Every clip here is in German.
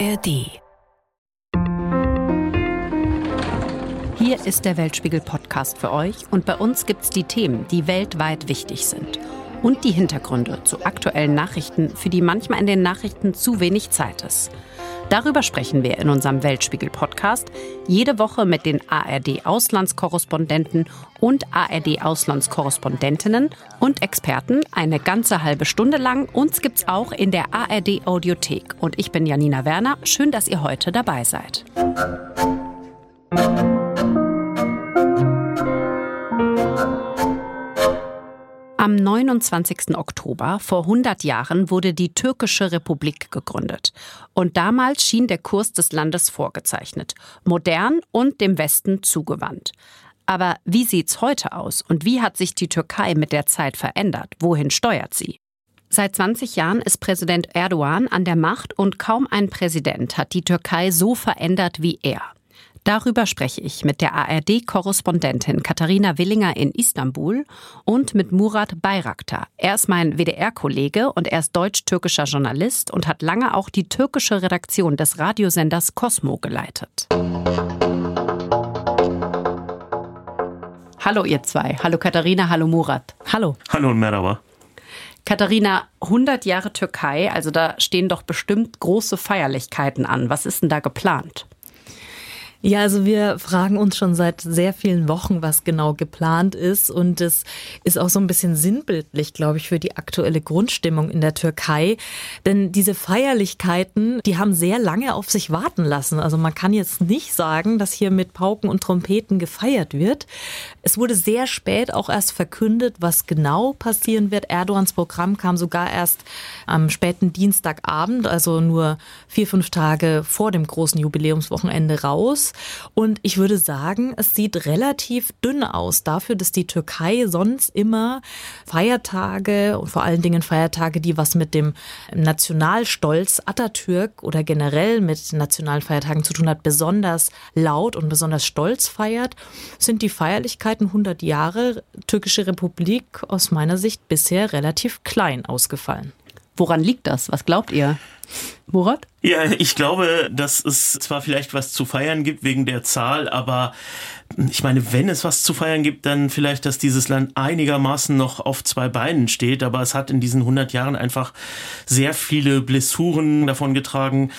ARD. Hier ist der Weltspiegel-Podcast für euch und bei uns gibt es die Themen, die weltweit wichtig sind. Und die Hintergründe zu aktuellen Nachrichten, für die manchmal in den Nachrichten zu wenig Zeit ist. Darüber sprechen wir in unserem Weltspiegel-Podcast jede Woche mit den ARD-Auslandskorrespondenten und ARD-Auslandskorrespondentinnen und Experten eine ganze halbe Stunde lang. Uns gibt's auch in der ARD-Audiothek. Und ich bin Janina Werner. Schön, dass ihr heute dabei seid. Am 29. Oktober vor 100 Jahren wurde die Türkische Republik gegründet. Und damals schien der Kurs des Landes vorgezeichnet. Modern und dem Westen zugewandt. Aber wie sieht's heute aus und wie hat sich die Türkei mit der Zeit verändert? Wohin steuert sie? Seit 20 Jahren ist Präsident Erdogan an der Macht und kaum ein Präsident hat die Türkei so verändert wie er. Darüber spreche ich mit der ARD-Korrespondentin Katharina Willinger in Istanbul und mit Murat Bayraktar. Er ist mein WDR-Kollege und er ist deutsch-türkischer Journalist und hat lange auch die türkische Redaktion des Radiosenders Cosmo geleitet. Hallo ihr zwei. Hallo Katharina, hallo Murat. Hallo. Hallo und Merhaba. Katharina, 100 Jahre Türkei, also da stehen doch bestimmt große Feierlichkeiten an. Was ist denn da geplant? Ja, also wir fragen uns schon seit sehr vielen Wochen, was genau geplant ist. Und es ist auch so ein bisschen sinnbildlich, glaube ich, für die aktuelle Grundstimmung in der Türkei. Denn diese Feierlichkeiten, die haben sehr lange auf sich warten lassen. Also man kann jetzt nicht sagen, dass hier mit Pauken und Trompeten gefeiert wird. Es wurde sehr spät auch erst verkündet, was genau passieren wird. Erdogans Programm kam sogar erst am späten Dienstagabend, also nur vier, fünf Tage vor dem großen Jubiläumswochenende raus. Und ich würde sagen, es sieht relativ dünn aus dafür, dass die Türkei sonst immer Feiertage und vor allen Dingen Feiertage, die was mit dem Nationalstolz Atatürk oder generell mit nationalen Feiertagen zu tun hat, besonders laut und besonders stolz feiert, sind die Feierlichkeiten 100 Jahre Türkische Republik aus meiner Sicht bisher relativ klein ausgefallen. Woran liegt das? Was glaubt ihr? Murat? Ja, ich glaube, dass es zwar vielleicht was zu feiern gibt wegen der Zahl, aber ich meine, wenn es was zu feiern gibt, dann vielleicht, dass dieses Land einigermaßen noch auf zwei Beinen steht. Aber es hat in diesen 100 Jahren einfach sehr viele Blessuren davon getragen.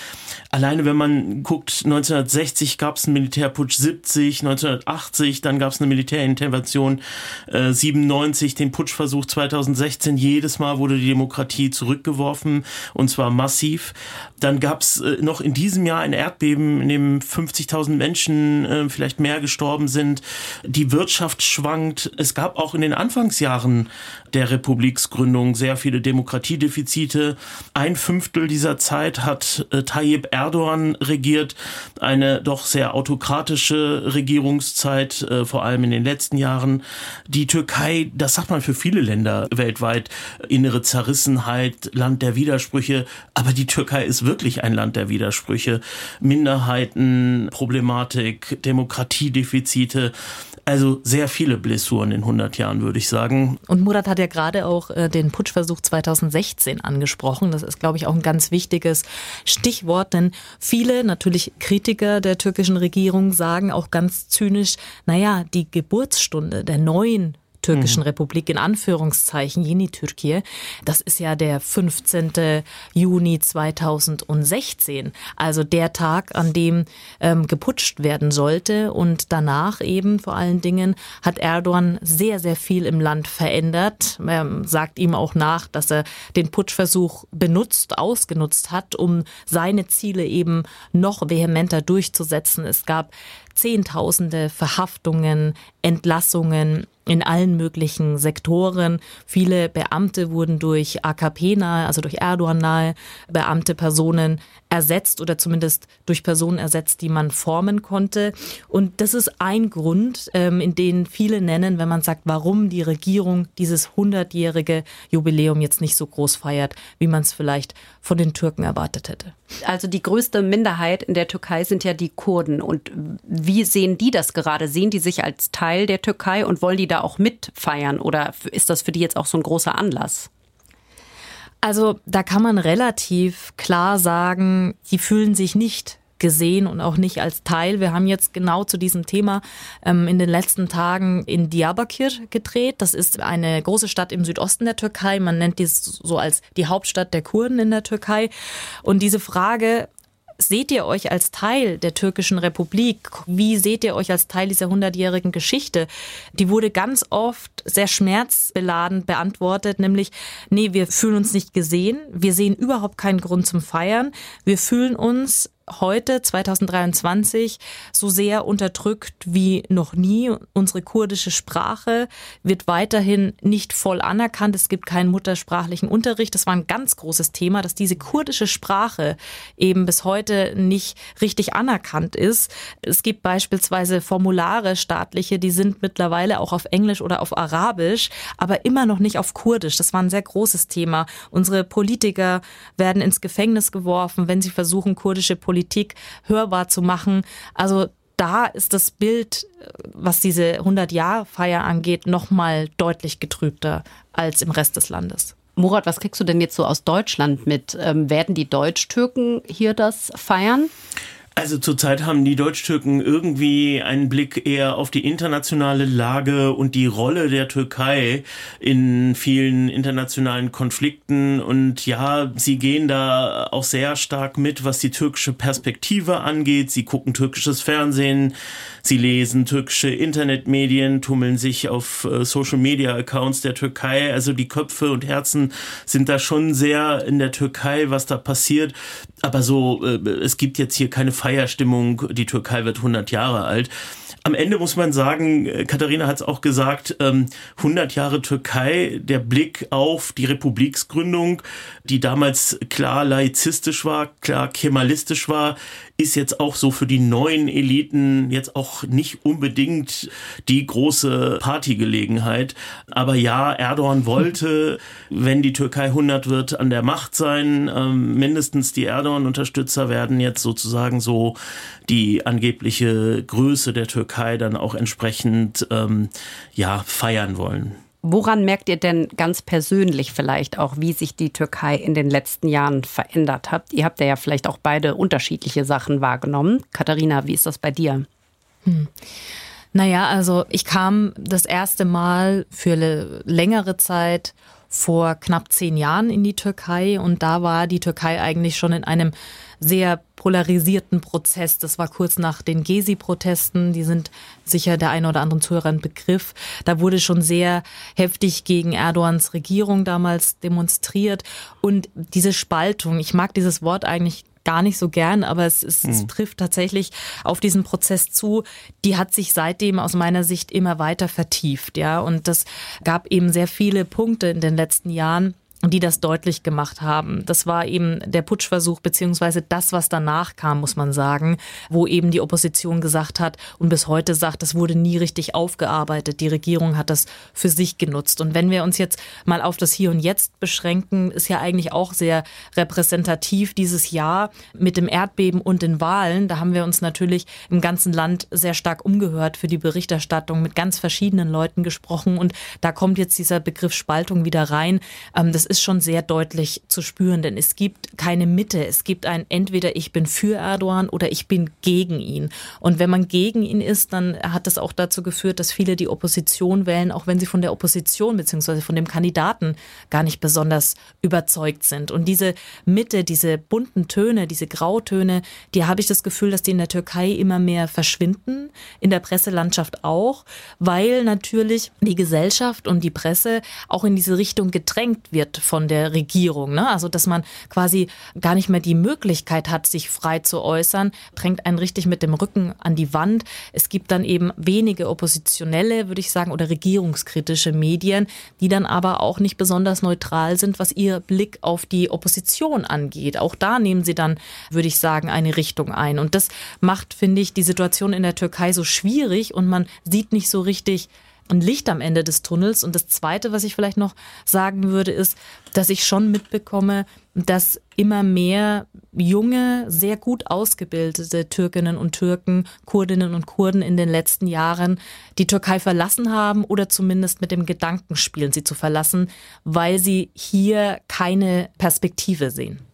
Alleine wenn man guckt, 1960 gab es einen Militärputsch 70, 1980, dann gab es eine Militärintervention äh, 97, den Putschversuch 2016. Jedes Mal wurde die Demokratie zurückgeworfen und zwar massiv. Dann gab es äh, noch in diesem Jahr ein Erdbeben, in dem 50.000 Menschen äh, vielleicht mehr gestorben sind. Die Wirtschaft schwankt. Es gab auch in den Anfangsjahren der Republiksgründung sehr viele Demokratiedefizite. Ein Fünftel dieser Zeit hat äh, Tayyip Erdogan regiert. Eine doch sehr autokratische Regierungszeit, vor allem in den letzten Jahren. Die Türkei, das sagt man für viele Länder weltweit, innere Zerrissenheit, Land der Widersprüche. Aber die Türkei ist wirklich ein Land der Widersprüche. Minderheiten, Problematik, Demokratiedefizite. Also sehr viele Blessuren in 100 Jahren, würde ich sagen. Und Murat hat ja gerade auch äh, den Putschversuch 2016 angesprochen. Das ist, glaube ich, auch ein ganz wichtiges Stichwort, denn viele, natürlich Kritiker der türkischen Regierung, sagen auch ganz zynisch, naja, die Geburtsstunde der neuen türkischen mhm. Republik in Anführungszeichen, Yeni Türkei. Das ist ja der 15. Juni 2016, also der Tag, an dem ähm, geputscht werden sollte. Und danach eben vor allen Dingen hat Erdogan sehr, sehr viel im Land verändert. Er sagt ihm auch nach, dass er den Putschversuch benutzt, ausgenutzt hat, um seine Ziele eben noch vehementer durchzusetzen. Es gab Zehntausende Verhaftungen, Entlassungen in allen möglichen Sektoren. Viele Beamte wurden durch AKP-nahe, also durch Erdogan-nahe Beamte, Personen ersetzt oder zumindest durch Personen ersetzt, die man formen konnte. Und das ist ein Grund, ähm, in den viele nennen, wenn man sagt, warum die Regierung dieses 100-jährige Jubiläum jetzt nicht so groß feiert, wie man es vielleicht von den Türken erwartet hätte. Also die größte Minderheit in der Türkei sind ja die Kurden. Und wie sehen die das gerade? Sehen die sich als Teil der Türkei und wollen die da auch mitfeiern? Oder ist das für die jetzt auch so ein großer Anlass? Also da kann man relativ klar sagen, die fühlen sich nicht gesehen und auch nicht als Teil. Wir haben jetzt genau zu diesem Thema ähm, in den letzten Tagen in Diyarbakir gedreht. Das ist eine große Stadt im Südosten der Türkei. Man nennt dies so als die Hauptstadt der Kurden in der Türkei. Und diese Frage, seht ihr euch als Teil der türkischen Republik? Wie seht ihr euch als Teil dieser hundertjährigen Geschichte? Die wurde ganz oft sehr schmerzbeladen beantwortet, nämlich, nee, wir fühlen uns nicht gesehen, wir sehen überhaupt keinen Grund zum Feiern, wir fühlen uns heute, 2023, so sehr unterdrückt wie noch nie. Unsere kurdische Sprache wird weiterhin nicht voll anerkannt. Es gibt keinen muttersprachlichen Unterricht. Das war ein ganz großes Thema, dass diese kurdische Sprache eben bis heute nicht richtig anerkannt ist. Es gibt beispielsweise Formulare staatliche, die sind mittlerweile auch auf Englisch oder auf Arabisch, aber immer noch nicht auf Kurdisch. Das war ein sehr großes Thema. Unsere Politiker werden ins Gefängnis geworfen, wenn sie versuchen, kurdische Politik Politik hörbar zu machen. Also da ist das Bild, was diese 100-Jahr-Feier angeht, nochmal deutlich getrübter als im Rest des Landes. Murat, was kriegst du denn jetzt so aus Deutschland mit? Ähm, werden die Deutsch-Türken hier das feiern? Also zurzeit haben die Deutsch-Türken irgendwie einen Blick eher auf die internationale Lage und die Rolle der Türkei in vielen internationalen Konflikten. Und ja, sie gehen da auch sehr stark mit, was die türkische Perspektive angeht. Sie gucken türkisches Fernsehen, sie lesen türkische Internetmedien, tummeln sich auf äh, Social-Media-Accounts der Türkei. Also die Köpfe und Herzen sind da schon sehr in der Türkei, was da passiert. Aber so, äh, es gibt jetzt hier keine Feierstimmung, die Türkei wird 100 Jahre alt. Am Ende muss man sagen, äh, Katharina hat es auch gesagt, 100 ähm, Jahre Türkei, der Blick auf die Republiksgründung, die damals klar laizistisch war, klar kemalistisch war, ist jetzt auch so für die neuen Eliten jetzt auch nicht unbedingt die große Partygelegenheit. Aber ja, Erdogan wollte, wenn die Türkei 100 wird, an der Macht sein. Ähm, mindestens die Erdogan-Unterstützer werden jetzt sozusagen so die angebliche Größe der Türkei dann auch entsprechend ähm, ja feiern wollen. Woran merkt ihr denn ganz persönlich vielleicht auch, wie sich die Türkei in den letzten Jahren verändert hat? Ihr habt ja vielleicht auch beide unterschiedliche Sachen wahrgenommen. Katharina, wie ist das bei dir? Hm. Naja, also ich kam das erste Mal für eine längere Zeit vor knapp zehn Jahren in die Türkei und da war die Türkei eigentlich schon in einem sehr polarisierten Prozess. Das war kurz nach den Gezi-Protesten. Die sind sicher der eine oder anderen Zuhörer ein Begriff. Da wurde schon sehr heftig gegen Erdogans Regierung damals demonstriert. Und diese Spaltung, ich mag dieses Wort eigentlich gar nicht so gern, aber es, es, mhm. es, trifft tatsächlich auf diesen Prozess zu. Die hat sich seitdem aus meiner Sicht immer weiter vertieft, ja. Und das gab eben sehr viele Punkte in den letzten Jahren, die das deutlich gemacht haben. Das war eben der Putschversuch beziehungsweise das, was danach kam, muss man sagen, wo eben die Opposition gesagt hat und bis heute sagt, das wurde nie richtig aufgearbeitet. Die Regierung hat das für sich genutzt. Und wenn wir uns jetzt mal auf das Hier und Jetzt beschränken, ist ja eigentlich auch sehr repräsentativ dieses Jahr mit dem Erdbeben und den Wahlen. Da haben wir uns natürlich im ganzen Land sehr stark umgehört für die Berichterstattung, mit ganz verschiedenen Leuten gesprochen und da kommt jetzt dieser Begriff Spaltung wieder rein. Ähm, das ist schon sehr deutlich zu spüren, denn es gibt keine Mitte. Es gibt ein entweder ich bin für Erdogan oder ich bin gegen ihn. Und wenn man gegen ihn ist, dann hat das auch dazu geführt, dass viele die Opposition wählen, auch wenn sie von der Opposition bzw. von dem Kandidaten gar nicht besonders überzeugt sind. Und diese Mitte, diese bunten Töne, diese Grautöne, die habe ich das Gefühl, dass die in der Türkei immer mehr verschwinden, in der Presselandschaft auch, weil natürlich die Gesellschaft und die Presse auch in diese Richtung gedrängt wird von der Regierung. Ne? Also dass man quasi gar nicht mehr die Möglichkeit hat, sich frei zu äußern, drängt einen richtig mit dem Rücken an die Wand. Es gibt dann eben wenige oppositionelle, würde ich sagen, oder regierungskritische Medien, die dann aber auch nicht besonders neutral sind, was ihr Blick auf die Opposition angeht. Auch da nehmen sie dann, würde ich sagen, eine Richtung ein. Und das macht, finde ich, die Situation in der Türkei so schwierig und man sieht nicht so richtig, ein Licht am Ende des Tunnels. Und das Zweite, was ich vielleicht noch sagen würde, ist, dass ich schon mitbekomme, dass immer mehr junge, sehr gut ausgebildete Türkinnen und Türken, Kurdinnen und Kurden in den letzten Jahren die Türkei verlassen haben oder zumindest mit dem Gedanken spielen, sie zu verlassen, weil sie hier keine Perspektive sehen.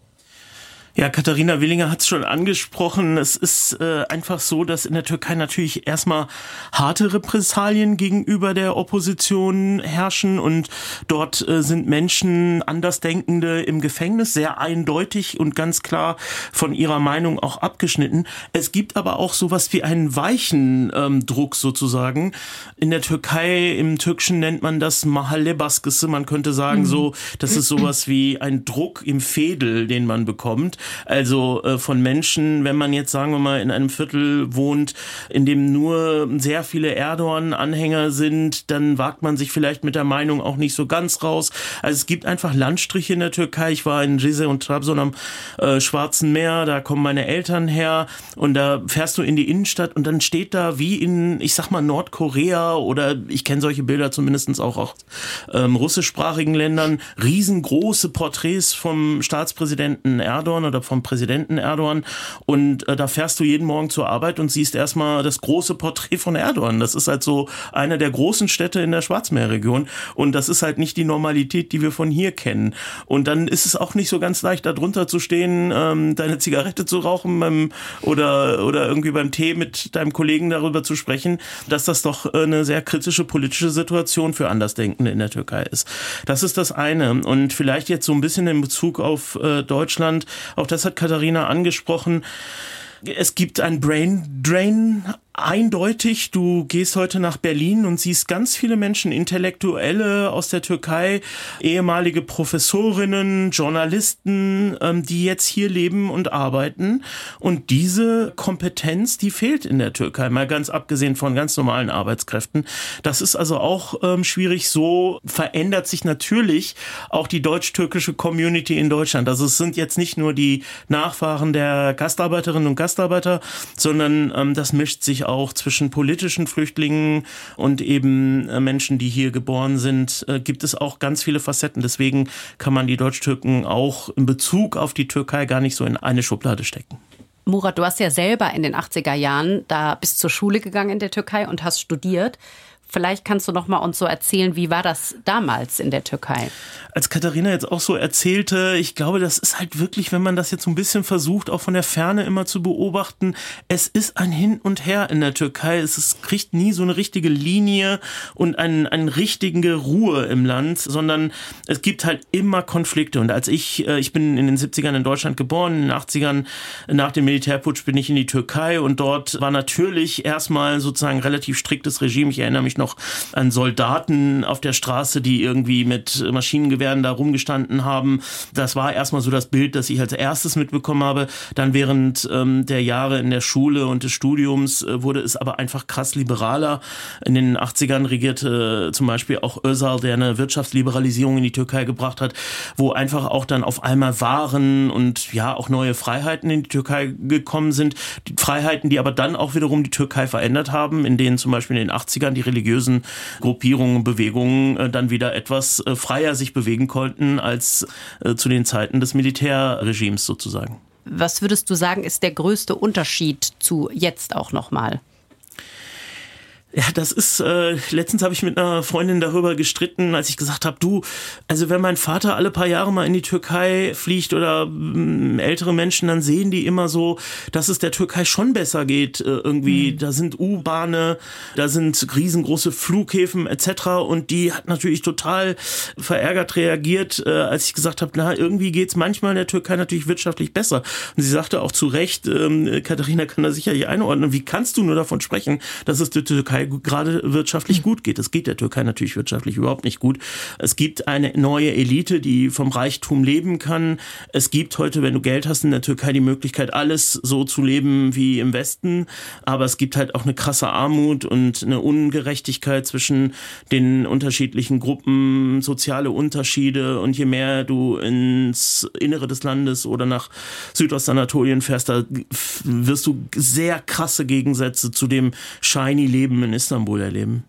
Ja, Katharina Willinger hat es schon angesprochen. Es ist äh, einfach so, dass in der Türkei natürlich erstmal harte Repressalien gegenüber der Opposition herrschen und dort äh, sind Menschen Andersdenkende im Gefängnis sehr eindeutig und ganz klar von ihrer Meinung auch abgeschnitten. Es gibt aber auch sowas wie einen weichen ähm, Druck sozusagen. In der Türkei, im Türkischen nennt man das Mahallebaskisse. Man könnte sagen mhm. so, das ist sowas wie ein Druck im Fädel, den man bekommt. Also äh, von Menschen, wenn man jetzt sagen wir mal in einem Viertel wohnt, in dem nur sehr viele Erdogan-Anhänger sind, dann wagt man sich vielleicht mit der Meinung auch nicht so ganz raus. Also es gibt einfach Landstriche in der Türkei. Ich war in Rize und Trabzon am äh, Schwarzen Meer, da kommen meine Eltern her und da fährst du in die Innenstadt und dann steht da wie in, ich sag mal, Nordkorea oder ich kenne solche Bilder zumindest auch aus ähm, russischsprachigen Ländern, riesengroße Porträts vom Staatspräsidenten Erdogan oder vom Präsidenten Erdogan. Und äh, da fährst du jeden Morgen zur Arbeit und siehst erstmal das große Porträt von Erdogan. Das ist halt so einer der großen Städte in der Schwarzmeerregion. Und das ist halt nicht die Normalität, die wir von hier kennen. Und dann ist es auch nicht so ganz leicht, da zu stehen, ähm, deine Zigarette zu rauchen beim, oder, oder irgendwie beim Tee mit deinem Kollegen darüber zu sprechen, dass das doch äh, eine sehr kritische politische Situation für Andersdenkende in der Türkei ist. Das ist das eine. Und vielleicht jetzt so ein bisschen in Bezug auf äh, Deutschland, auch das hat Katharina angesprochen. Es gibt ein Brain Drain eindeutig, du gehst heute nach Berlin und siehst ganz viele Menschen, Intellektuelle aus der Türkei, ehemalige Professorinnen, Journalisten, ähm, die jetzt hier leben und arbeiten. Und diese Kompetenz, die fehlt in der Türkei, mal ganz abgesehen von ganz normalen Arbeitskräften. Das ist also auch ähm, schwierig. So verändert sich natürlich auch die deutsch-türkische Community in Deutschland. Also es sind jetzt nicht nur die Nachfahren der Gastarbeiterinnen und Gastarbeiter, sondern ähm, das mischt sich auch zwischen politischen Flüchtlingen und eben äh, Menschen, die hier geboren sind, äh, gibt es auch ganz viele Facetten. Deswegen kann man die Deutsch-Türken auch in Bezug auf die Türkei gar nicht so in eine Schublade stecken. Murat, du hast ja selber in den 80er Jahren da bis zur Schule gegangen in der Türkei und hast studiert. Vielleicht kannst du noch mal uns so erzählen, wie war das damals in der Türkei? Als Katharina jetzt auch so erzählte, ich glaube, das ist halt wirklich, wenn man das jetzt so ein bisschen versucht, auch von der Ferne immer zu beobachten, es ist ein Hin und Her in der Türkei. Es ist, kriegt nie so eine richtige Linie und einen, einen richtigen Ruhe im Land, sondern es gibt halt immer Konflikte. Und als ich, äh, ich bin in den 70ern in Deutschland geboren, in den 80ern nach dem Militärputsch bin ich in die Türkei und dort war natürlich erstmal sozusagen relativ striktes Regime. Ich erinnere mich noch noch an Soldaten auf der Straße, die irgendwie mit Maschinengewehren da rumgestanden haben. Das war erstmal so das Bild, das ich als erstes mitbekommen habe. Dann während ähm, der Jahre in der Schule und des Studiums äh, wurde es aber einfach krass liberaler. In den 80ern regierte äh, zum Beispiel auch Özal, der eine Wirtschaftsliberalisierung in die Türkei gebracht hat, wo einfach auch dann auf einmal Waren und ja auch neue Freiheiten in die Türkei gekommen sind. Die Freiheiten, die aber dann auch wiederum die Türkei verändert haben, in denen zum Beispiel in den 80ern die Religion religiösen Gruppierungen, Bewegungen äh, dann wieder etwas äh, freier sich bewegen konnten als äh, zu den Zeiten des Militärregimes sozusagen. Was würdest du sagen, ist der größte Unterschied zu jetzt auch nochmal? Ja, das ist, äh, letztens habe ich mit einer Freundin darüber gestritten, als ich gesagt habe, du, also wenn mein Vater alle paar Jahre mal in die Türkei fliegt oder mh, ältere Menschen, dann sehen die immer so, dass es der Türkei schon besser geht. Äh, irgendwie, mhm. da sind U-Bahne, da sind riesengroße Flughäfen etc. Und die hat natürlich total verärgert reagiert, äh, als ich gesagt habe, na, irgendwie geht's manchmal in der Türkei natürlich wirtschaftlich besser. Und sie sagte auch zu Recht, ähm, Katharina kann da sicherlich einordnen, wie kannst du nur davon sprechen, dass es der Türkei Türkei gerade wirtschaftlich hm. gut geht. Es geht der Türkei natürlich wirtschaftlich überhaupt nicht gut. Es gibt eine neue Elite, die vom Reichtum leben kann. Es gibt heute, wenn du Geld hast in der Türkei, die Möglichkeit, alles so zu leben wie im Westen. Aber es gibt halt auch eine krasse Armut und eine Ungerechtigkeit zwischen den unterschiedlichen Gruppen, soziale Unterschiede. Und je mehr du ins Innere des Landes oder nach Südostanatolien fährst, da wirst du sehr krasse Gegensätze zu dem shiny Leben in Istanbul erleben?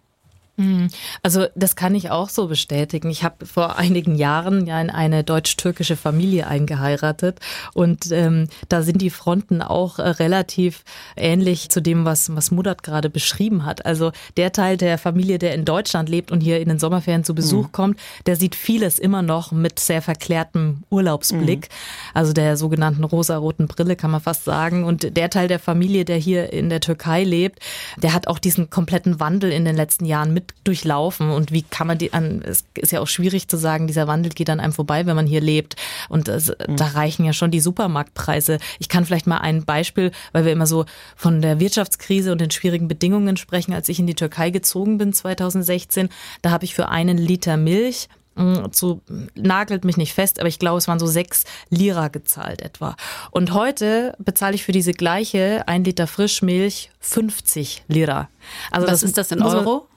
Mhm. Also das kann ich auch so bestätigen. Ich habe vor einigen Jahren ja in eine deutsch-türkische Familie eingeheiratet und ähm, da sind die Fronten auch äh, relativ ähnlich zu dem, was, was Mudat gerade beschrieben hat. Also der Teil der Familie, der in Deutschland lebt und hier in den Sommerferien zu Besuch mhm. kommt, der sieht vieles immer noch mit sehr verklärtem Urlaubsblick, mhm. also der sogenannten rosaroten Brille kann man fast sagen. Und der Teil der Familie, der hier in der Türkei lebt, der hat auch diesen kompletten Wandel in den letzten Jahren mit mit durchlaufen und wie kann man die an, es ist ja auch schwierig zu sagen, dieser Wandel geht an einem vorbei, wenn man hier lebt und das, mhm. da reichen ja schon die Supermarktpreise. Ich kann vielleicht mal ein Beispiel, weil wir immer so von der Wirtschaftskrise und den schwierigen Bedingungen sprechen, als ich in die Türkei gezogen bin 2016, da habe ich für einen Liter Milch hm, zu, nagelt mich nicht fest, aber ich glaube, es waren so sechs Lira gezahlt etwa. Und heute bezahle ich für diese gleiche ein Liter Frischmilch 50 Lira. Also Was das, ist das in Euro?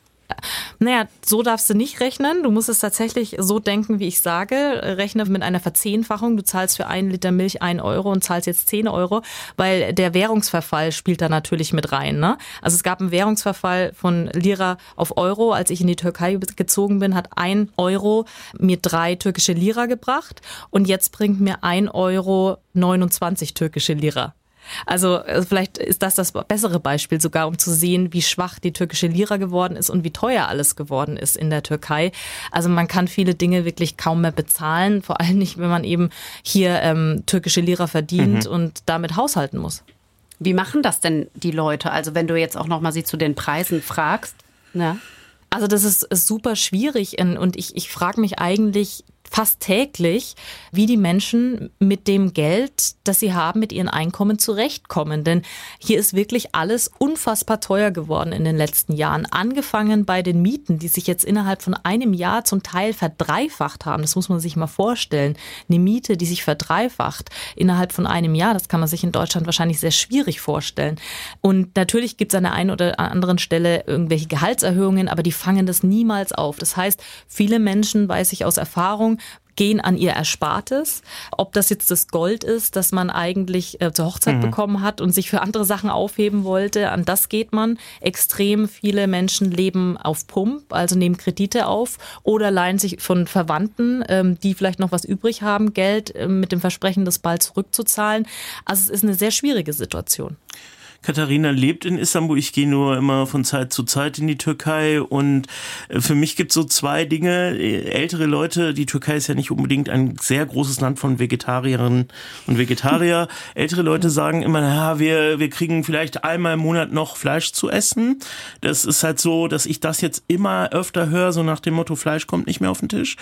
Naja, so darfst du nicht rechnen. Du musst es tatsächlich so denken, wie ich sage. Rechne mit einer Verzehnfachung. Du zahlst für einen Liter Milch ein Euro und zahlst jetzt zehn Euro, weil der Währungsverfall spielt da natürlich mit rein. Ne? Also es gab einen Währungsverfall von Lira auf Euro. Als ich in die Türkei gezogen bin, hat ein Euro mir drei türkische Lira gebracht und jetzt bringt mir ein Euro 29 türkische Lira. Also äh, vielleicht ist das das bessere Beispiel sogar, um zu sehen, wie schwach die türkische Lira geworden ist und wie teuer alles geworden ist in der Türkei. Also man kann viele Dinge wirklich kaum mehr bezahlen, vor allem nicht, wenn man eben hier ähm, türkische Lira verdient mhm. und damit haushalten muss. Wie machen das denn die Leute? Also wenn du jetzt auch noch mal sie zu den Preisen fragst, ne? Also das ist, ist super schwierig und ich, ich frage mich eigentlich fast täglich, wie die Menschen mit dem Geld, das sie haben, mit ihren Einkommen zurechtkommen. Denn hier ist wirklich alles unfassbar teuer geworden in den letzten Jahren. Angefangen bei den Mieten, die sich jetzt innerhalb von einem Jahr zum Teil verdreifacht haben. Das muss man sich mal vorstellen. Eine Miete, die sich verdreifacht innerhalb von einem Jahr, das kann man sich in Deutschland wahrscheinlich sehr schwierig vorstellen. Und natürlich gibt es an der einen oder anderen Stelle irgendwelche Gehaltserhöhungen, aber die fangen das niemals auf. Das heißt, viele Menschen, weiß ich aus Erfahrung, gehen an ihr Erspartes. Ob das jetzt das Gold ist, das man eigentlich äh, zur Hochzeit mhm. bekommen hat und sich für andere Sachen aufheben wollte, an das geht man. Extrem viele Menschen leben auf Pump, also nehmen Kredite auf oder leihen sich von Verwandten, ähm, die vielleicht noch was übrig haben, Geld äh, mit dem Versprechen, das bald zurückzuzahlen. Also es ist eine sehr schwierige Situation. Katharina lebt in Istanbul. Ich gehe nur immer von Zeit zu Zeit in die Türkei. Und äh, für mich gibt es so zwei Dinge. Ältere Leute, die Türkei ist ja nicht unbedingt ein sehr großes Land von Vegetarierinnen und Vegetarier. Ältere Leute sagen immer, ja, wir, wir kriegen vielleicht einmal im Monat noch Fleisch zu essen. Das ist halt so, dass ich das jetzt immer öfter höre, so nach dem Motto, Fleisch kommt nicht mehr auf den Tisch.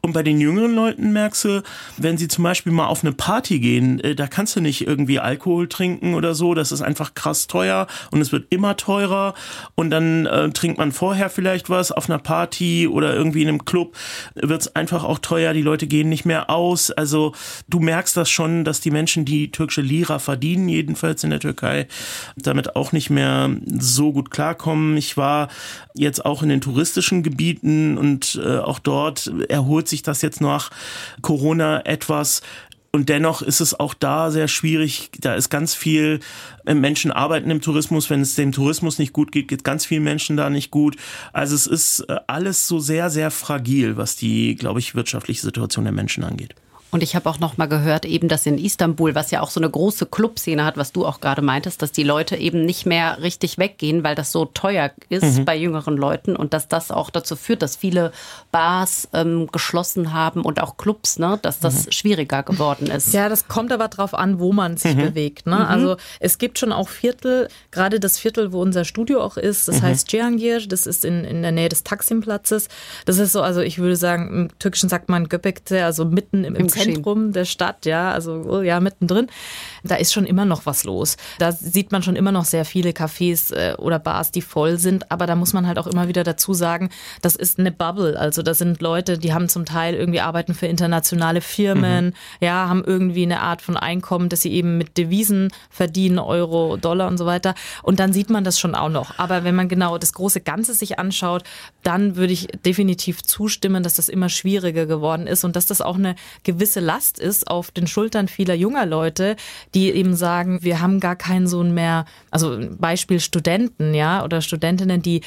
Und bei den jüngeren Leuten merkst du, wenn sie zum Beispiel mal auf eine Party gehen, äh, da kannst du nicht irgendwie Alkohol trinken oder so. Das ist einfach krass krass teuer und es wird immer teurer und dann äh, trinkt man vorher vielleicht was auf einer Party oder irgendwie in einem Club, wird es einfach auch teuer, die Leute gehen nicht mehr aus. Also du merkst das schon, dass die Menschen, die türkische Lira verdienen, jedenfalls in der Türkei, damit auch nicht mehr so gut klarkommen. Ich war jetzt auch in den touristischen Gebieten und äh, auch dort erholt sich das jetzt nach Corona etwas. Und dennoch ist es auch da sehr schwierig. Da ist ganz viel äh, Menschen arbeiten im Tourismus. Wenn es dem Tourismus nicht gut geht, geht ganz vielen Menschen da nicht gut. Also es ist äh, alles so sehr, sehr fragil, was die, glaube ich, wirtschaftliche Situation der Menschen angeht. Und ich habe auch noch mal gehört, eben, dass in Istanbul, was ja auch so eine große Clubszene hat, was du auch gerade meintest, dass die Leute eben nicht mehr richtig weggehen, weil das so teuer ist mhm. bei jüngeren Leuten und dass das auch dazu führt, dass viele Bars ähm, geschlossen haben und auch Clubs, ne, dass das mhm. schwieriger geworden ist. Ja, das kommt aber drauf an, wo man sich mhm. bewegt. Ne? Mhm. Also es gibt schon auch Viertel, gerade das Viertel, wo unser Studio auch ist, das mhm. heißt Cihangir, das ist in, in der Nähe des Taksim-Platzes. Das ist so, also ich würde sagen, im Türkischen sagt man Göbekte, also mitten im, im Zentrum der Stadt, ja, also oh, ja, mittendrin, da ist schon immer noch was los. Da sieht man schon immer noch sehr viele Cafés äh, oder Bars, die voll sind, aber da muss man halt auch immer wieder dazu sagen, das ist eine Bubble. Also da sind Leute, die haben zum Teil irgendwie arbeiten für internationale Firmen, mhm. ja, haben irgendwie eine Art von Einkommen, dass sie eben mit Devisen verdienen, Euro, Dollar und so weiter. Und dann sieht man das schon auch noch. Aber wenn man genau das große Ganze sich anschaut, dann würde ich definitiv zustimmen, dass das immer schwieriger geworden ist und dass das auch eine gewisse Last ist auf den Schultern vieler junger Leute, die eben sagen, wir haben gar keinen Sohn mehr, also Beispiel Studenten, ja, oder Studentinnen, die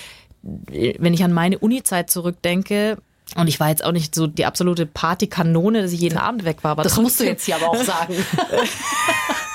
wenn ich an meine Uni-Zeit zurückdenke, und ich war jetzt auch nicht so die absolute Partykanone, dass ich jeden Abend weg war. Aber das musst du jetzt hier aber auch sagen.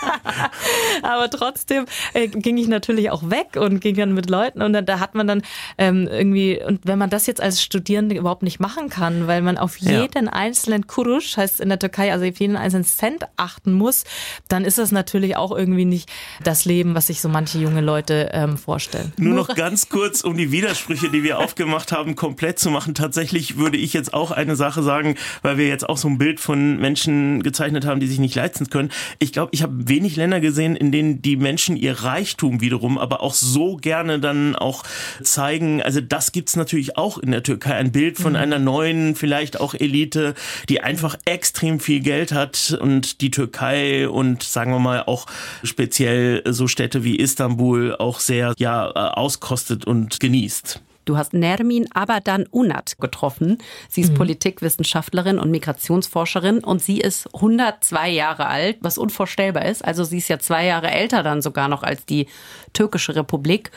aber trotzdem äh, ging ich natürlich auch weg und ging dann mit Leuten und dann, da hat man dann ähm, irgendwie, und wenn man das jetzt als Studierende überhaupt nicht machen kann, weil man auf jeden ja. einzelnen Kurusch, heißt in der Türkei, also auf jeden einzelnen Cent achten muss, dann ist das natürlich auch irgendwie nicht das Leben, was sich so manche junge Leute ähm, vorstellen. Nur noch ganz kurz, um die Widersprüche, die wir aufgemacht haben, komplett zu machen. Tatsächlich würde ich jetzt auch eine Sache sagen, weil wir jetzt auch so ein Bild von Menschen gezeichnet haben, die sich nicht leisten können. Ich glaube, ich habe wenig Länder gesehen, in denen die Menschen ihr Reichtum wiederum aber auch so gerne dann auch zeigen. Also das gibt's natürlich auch in der Türkei. Ein Bild von mhm. einer neuen, vielleicht auch Elite, die einfach extrem viel Geld hat und die Türkei und sagen wir mal auch speziell so Städte wie Istanbul auch sehr ja auskostet und genießt. Du hast Nermin Abadan Unat getroffen. Sie ist mhm. Politikwissenschaftlerin und Migrationsforscherin und sie ist 102 Jahre alt, was unvorstellbar ist. Also sie ist ja zwei Jahre älter dann sogar noch als die türkische Republik.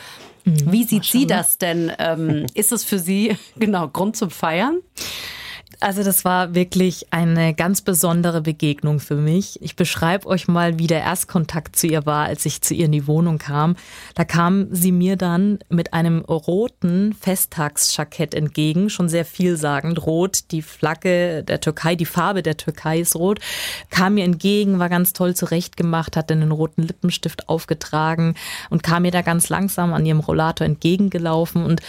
Mhm. Wie sieht sie das denn? Ähm, ist es für Sie genau Grund zum Feiern? Also das war wirklich eine ganz besondere Begegnung für mich. Ich beschreibe euch mal, wie der Erstkontakt zu ihr war, als ich zu ihr in die Wohnung kam. Da kam sie mir dann mit einem roten Festtagsjackett entgegen, schon sehr vielsagend. Rot, die Flagge der Türkei, die Farbe der Türkei ist rot. Kam mir entgegen, war ganz toll zurechtgemacht, hat einen roten Lippenstift aufgetragen und kam mir da ganz langsam an ihrem Rollator entgegengelaufen und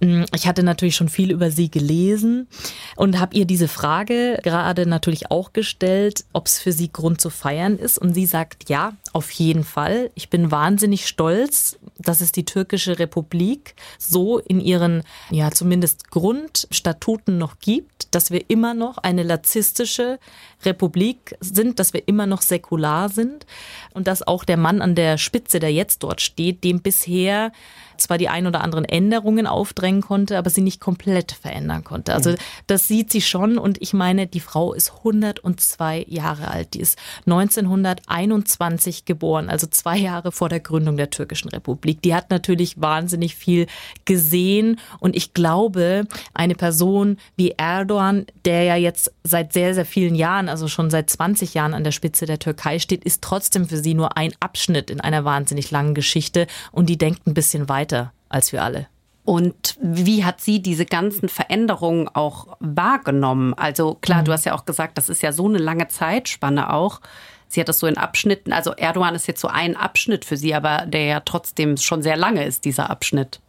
Mm, ich hatte natürlich schon viel über sie gelesen und habe ihr diese Frage gerade natürlich auch gestellt, ob es für sie Grund zu feiern ist. Und sie sagt ja, auf jeden Fall. Ich bin wahnsinnig stolz, dass es die türkische Republik so in ihren, ja, zumindest Grundstatuten noch gibt, dass wir immer noch eine laizistische Republik sind, dass wir immer noch säkular sind und dass auch der Mann an der Spitze, der jetzt dort steht, dem bisher zwar die ein oder anderen Änderungen aufdrängen konnte, aber sie nicht komplett verändern konnte. Also mhm. das sieht sie schon und ich meine, die Frau ist 102 Jahre alt. Die ist 1921 geboren, also zwei Jahre vor der Gründung der türkischen Republik. Die hat natürlich wahnsinnig viel gesehen und ich glaube, eine Person wie Erdogan, der ja jetzt seit sehr, sehr vielen Jahren, also schon seit 20 Jahren an der Spitze der Türkei steht, ist trotzdem für sie nur ein Abschnitt in einer wahnsinnig langen Geschichte und die denkt ein bisschen weiter weiter als wir alle. Und wie hat sie diese ganzen Veränderungen auch wahrgenommen? Also klar, mhm. du hast ja auch gesagt, das ist ja so eine lange Zeitspanne auch. Sie hat das so in Abschnitten, also Erdogan ist jetzt so ein Abschnitt für sie, aber der ja trotzdem schon sehr lange ist, dieser Abschnitt.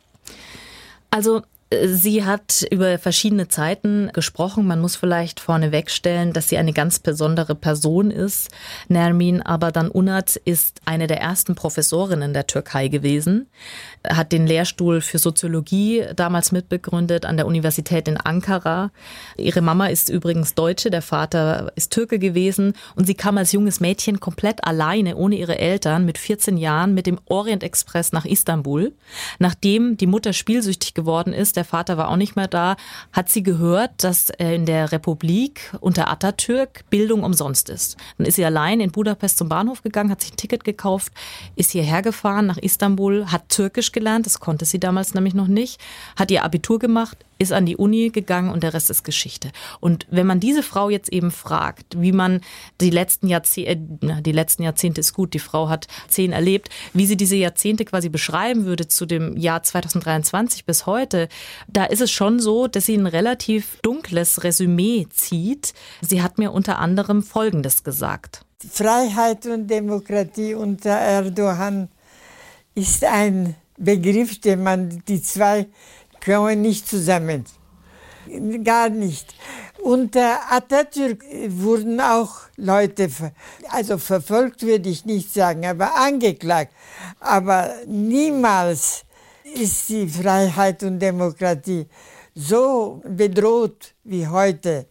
Also Sie hat über verschiedene Zeiten gesprochen. Man muss vielleicht vorneweg stellen, dass sie eine ganz besondere Person ist. Nermin Abadan Unat ist eine der ersten Professorinnen der Türkei gewesen, hat den Lehrstuhl für Soziologie damals mitbegründet an der Universität in Ankara. Ihre Mama ist übrigens Deutsche, der Vater ist Türke gewesen und sie kam als junges Mädchen komplett alleine, ohne ihre Eltern, mit 14 Jahren mit dem Orient Express nach Istanbul. Nachdem die Mutter spielsüchtig geworden ist, der Vater war auch nicht mehr da, hat sie gehört, dass äh, in der Republik unter Atatürk Bildung umsonst ist. Dann ist sie allein in Budapest zum Bahnhof gegangen, hat sich ein Ticket gekauft, ist hierher gefahren nach Istanbul, hat Türkisch gelernt, das konnte sie damals nämlich noch nicht, hat ihr Abitur gemacht, ist an die Uni gegangen und der Rest ist Geschichte. Und wenn man diese Frau jetzt eben fragt, wie man die letzten Jahrzehnte, äh, die letzten Jahrzehnte ist gut, die Frau hat zehn erlebt, wie sie diese Jahrzehnte quasi beschreiben würde zu dem Jahr 2023 bis heute, da ist es schon so, dass sie ein relativ dunkles Resümee zieht. Sie hat mir unter anderem Folgendes gesagt. Freiheit und Demokratie unter Erdogan ist ein Begriff, den man die zwei kommen nicht zusammen. Gar nicht. Unter Atatürk wurden auch Leute, also verfolgt würde ich nicht sagen, aber angeklagt. Aber niemals ist die Freiheit und Demokratie so bedroht wie heute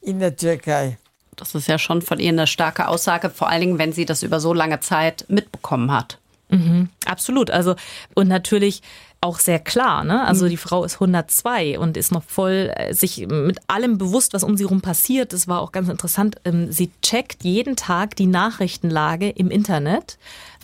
in der Türkei. Das ist ja schon von ihr eine starke Aussage, vor allen Dingen, wenn sie das über so lange Zeit mitbekommen hat. Mhm, absolut. Also, und natürlich auch sehr klar. Ne? Also mhm. die Frau ist 102 und ist noch voll äh, sich mit allem bewusst, was um sie rum passiert. Das war auch ganz interessant. Ähm, sie checkt jeden Tag die Nachrichtenlage im Internet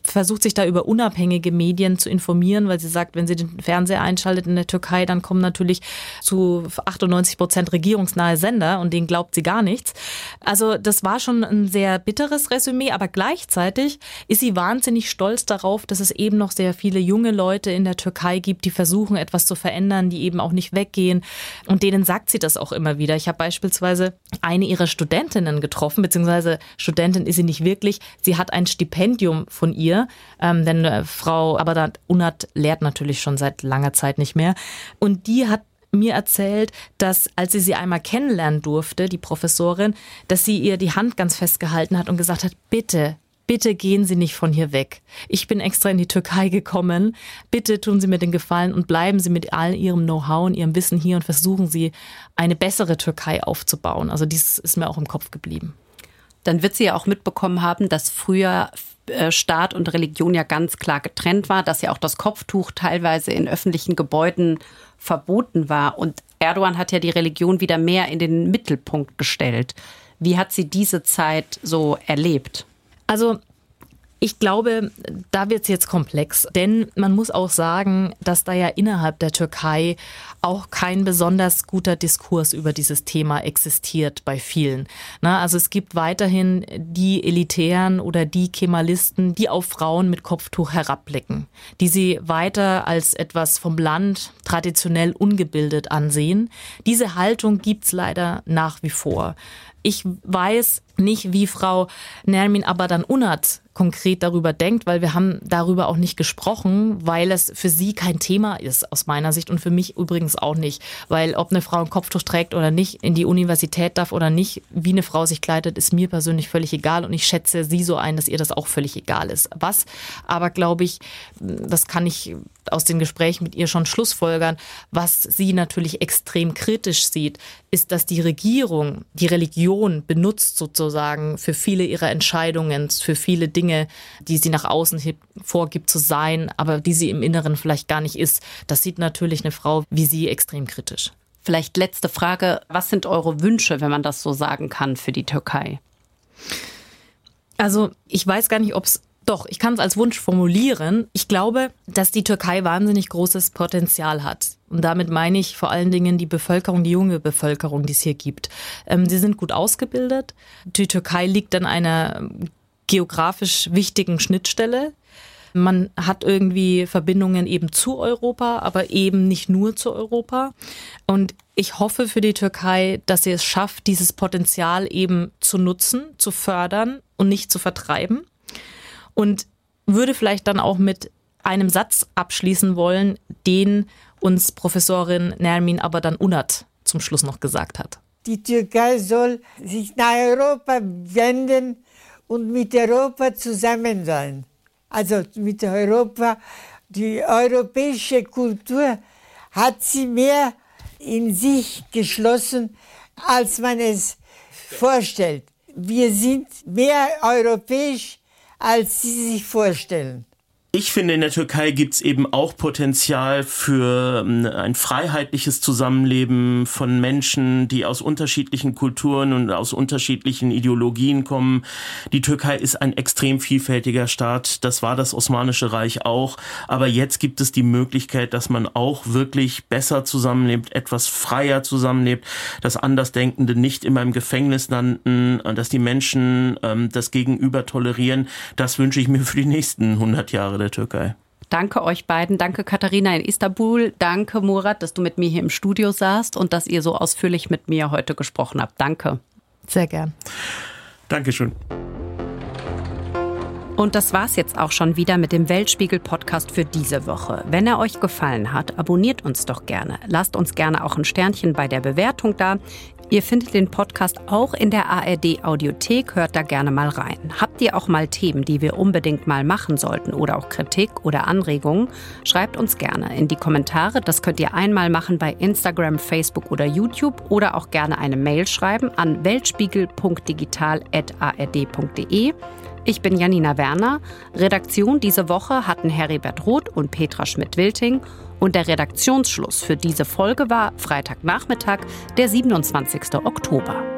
versucht sich da über unabhängige Medien zu informieren, weil sie sagt, wenn sie den Fernseher einschaltet in der Türkei, dann kommen natürlich zu 98 Prozent regierungsnahe Sender und denen glaubt sie gar nichts. Also das war schon ein sehr bitteres Resümee, aber gleichzeitig ist sie wahnsinnig stolz darauf, dass es eben noch sehr viele junge Leute in der Türkei gibt, die versuchen, etwas zu verändern, die eben auch nicht weggehen. Und denen sagt sie das auch immer wieder. Ich habe beispielsweise eine ihrer Studentinnen getroffen, beziehungsweise Studentin ist sie nicht wirklich. Sie hat ein Stipendium von ihr, ähm, denn äh, Frau Abadat Unat lehrt natürlich schon seit langer Zeit nicht mehr. Und die hat mir erzählt, dass als sie sie einmal kennenlernen durfte, die Professorin, dass sie ihr die Hand ganz festgehalten hat und gesagt hat, bitte, bitte gehen Sie nicht von hier weg. Ich bin extra in die Türkei gekommen. Bitte tun Sie mir den Gefallen und bleiben Sie mit all Ihrem Know-how und Ihrem Wissen hier und versuchen Sie, eine bessere Türkei aufzubauen. Also dies ist mir auch im Kopf geblieben. Dann wird sie ja auch mitbekommen haben, dass früher äh, Staat und Religion ja ganz klar getrennt war, dass ja auch das Kopftuch teilweise in öffentlichen Gebäuden verboten war. Und Erdogan hat ja die Religion wieder mehr in den Mittelpunkt gestellt. Wie hat sie diese Zeit so erlebt? Also ich glaube, da wird es jetzt komplex, denn man muss auch sagen, dass da ja innerhalb der Türkei auch kein besonders guter Diskurs über dieses Thema existiert bei vielen. Na, also es gibt weiterhin die Elitären oder die Kemalisten, die auf Frauen mit Kopftuch herabblicken, die sie weiter als etwas vom Land traditionell ungebildet ansehen. Diese Haltung gibt's leider nach wie vor. Ich weiß nicht, wie Frau Nermin Abadan Unat konkret darüber denkt, weil wir haben darüber auch nicht gesprochen, weil es für sie kein Thema ist aus meiner Sicht und für mich übrigens auch nicht, weil ob eine Frau ein Kopftuch trägt oder nicht, in die Universität darf oder nicht, wie eine Frau sich kleidet, ist mir persönlich völlig egal und ich schätze sie so ein, dass ihr das auch völlig egal ist. Was aber glaube ich, das kann ich aus den Gesprächen mit ihr schon schlussfolgern, was sie natürlich extrem kritisch sieht, ist, dass die Regierung die Religion benutzt sozusagen für viele ihrer Entscheidungen, für viele Dinge, Dinge, die sie nach außen vorgibt zu sein, aber die sie im Inneren vielleicht gar nicht ist. Das sieht natürlich eine Frau wie sie extrem kritisch. Vielleicht letzte Frage. Was sind eure Wünsche, wenn man das so sagen kann, für die Türkei? Also ich weiß gar nicht, ob es doch, ich kann es als Wunsch formulieren. Ich glaube, dass die Türkei wahnsinnig großes Potenzial hat. Und damit meine ich vor allen Dingen die Bevölkerung, die junge Bevölkerung, die es hier gibt. Ähm, sie sind gut ausgebildet. Die Türkei liegt an einer geografisch wichtigen Schnittstelle. Man hat irgendwie Verbindungen eben zu Europa, aber eben nicht nur zu Europa. Und ich hoffe für die Türkei, dass sie es schafft, dieses Potenzial eben zu nutzen, zu fördern und nicht zu vertreiben. Und würde vielleicht dann auch mit einem Satz abschließen wollen, den uns Professorin Nermin aber dann Unat zum Schluss noch gesagt hat. Die Türkei soll sich nach Europa wenden und mit Europa zusammen sein. Also mit Europa, die europäische Kultur hat sie mehr in sich geschlossen, als man es vorstellt. Wir sind mehr europäisch, als sie sich vorstellen. Ich finde, in der Türkei gibt's eben auch Potenzial für ähm, ein freiheitliches Zusammenleben von Menschen, die aus unterschiedlichen Kulturen und aus unterschiedlichen Ideologien kommen. Die Türkei ist ein extrem vielfältiger Staat. Das war das Osmanische Reich auch. Aber jetzt gibt es die Möglichkeit, dass man auch wirklich besser zusammenlebt, etwas freier zusammenlebt, dass Andersdenkende nicht immer im Gefängnis landen, dass die Menschen ähm, das Gegenüber tolerieren. Das wünsche ich mir für die nächsten 100 Jahre der Türkei. Danke euch beiden. Danke Katharina in Istanbul. Danke Murat, dass du mit mir hier im Studio saßt und dass ihr so ausführlich mit mir heute gesprochen habt. Danke. Sehr gern. Dankeschön. Und das war's jetzt auch schon wieder mit dem Weltspiegel-Podcast für diese Woche. Wenn er euch gefallen hat, abonniert uns doch gerne. Lasst uns gerne auch ein Sternchen bei der Bewertung da. Ihr findet den Podcast auch in der ARD Audiothek, hört da gerne mal rein. Habt ihr auch mal Themen, die wir unbedingt mal machen sollten oder auch Kritik oder Anregungen? Schreibt uns gerne in die Kommentare. Das könnt ihr einmal machen bei Instagram, Facebook oder YouTube oder auch gerne eine Mail schreiben an weltspiegel.digital.ard.de. Ich bin Janina Werner. Redaktion diese Woche hatten Heribert Roth und Petra Schmidt-Wilting. Und der Redaktionsschluss für diese Folge war Freitagnachmittag, der 27. Oktober.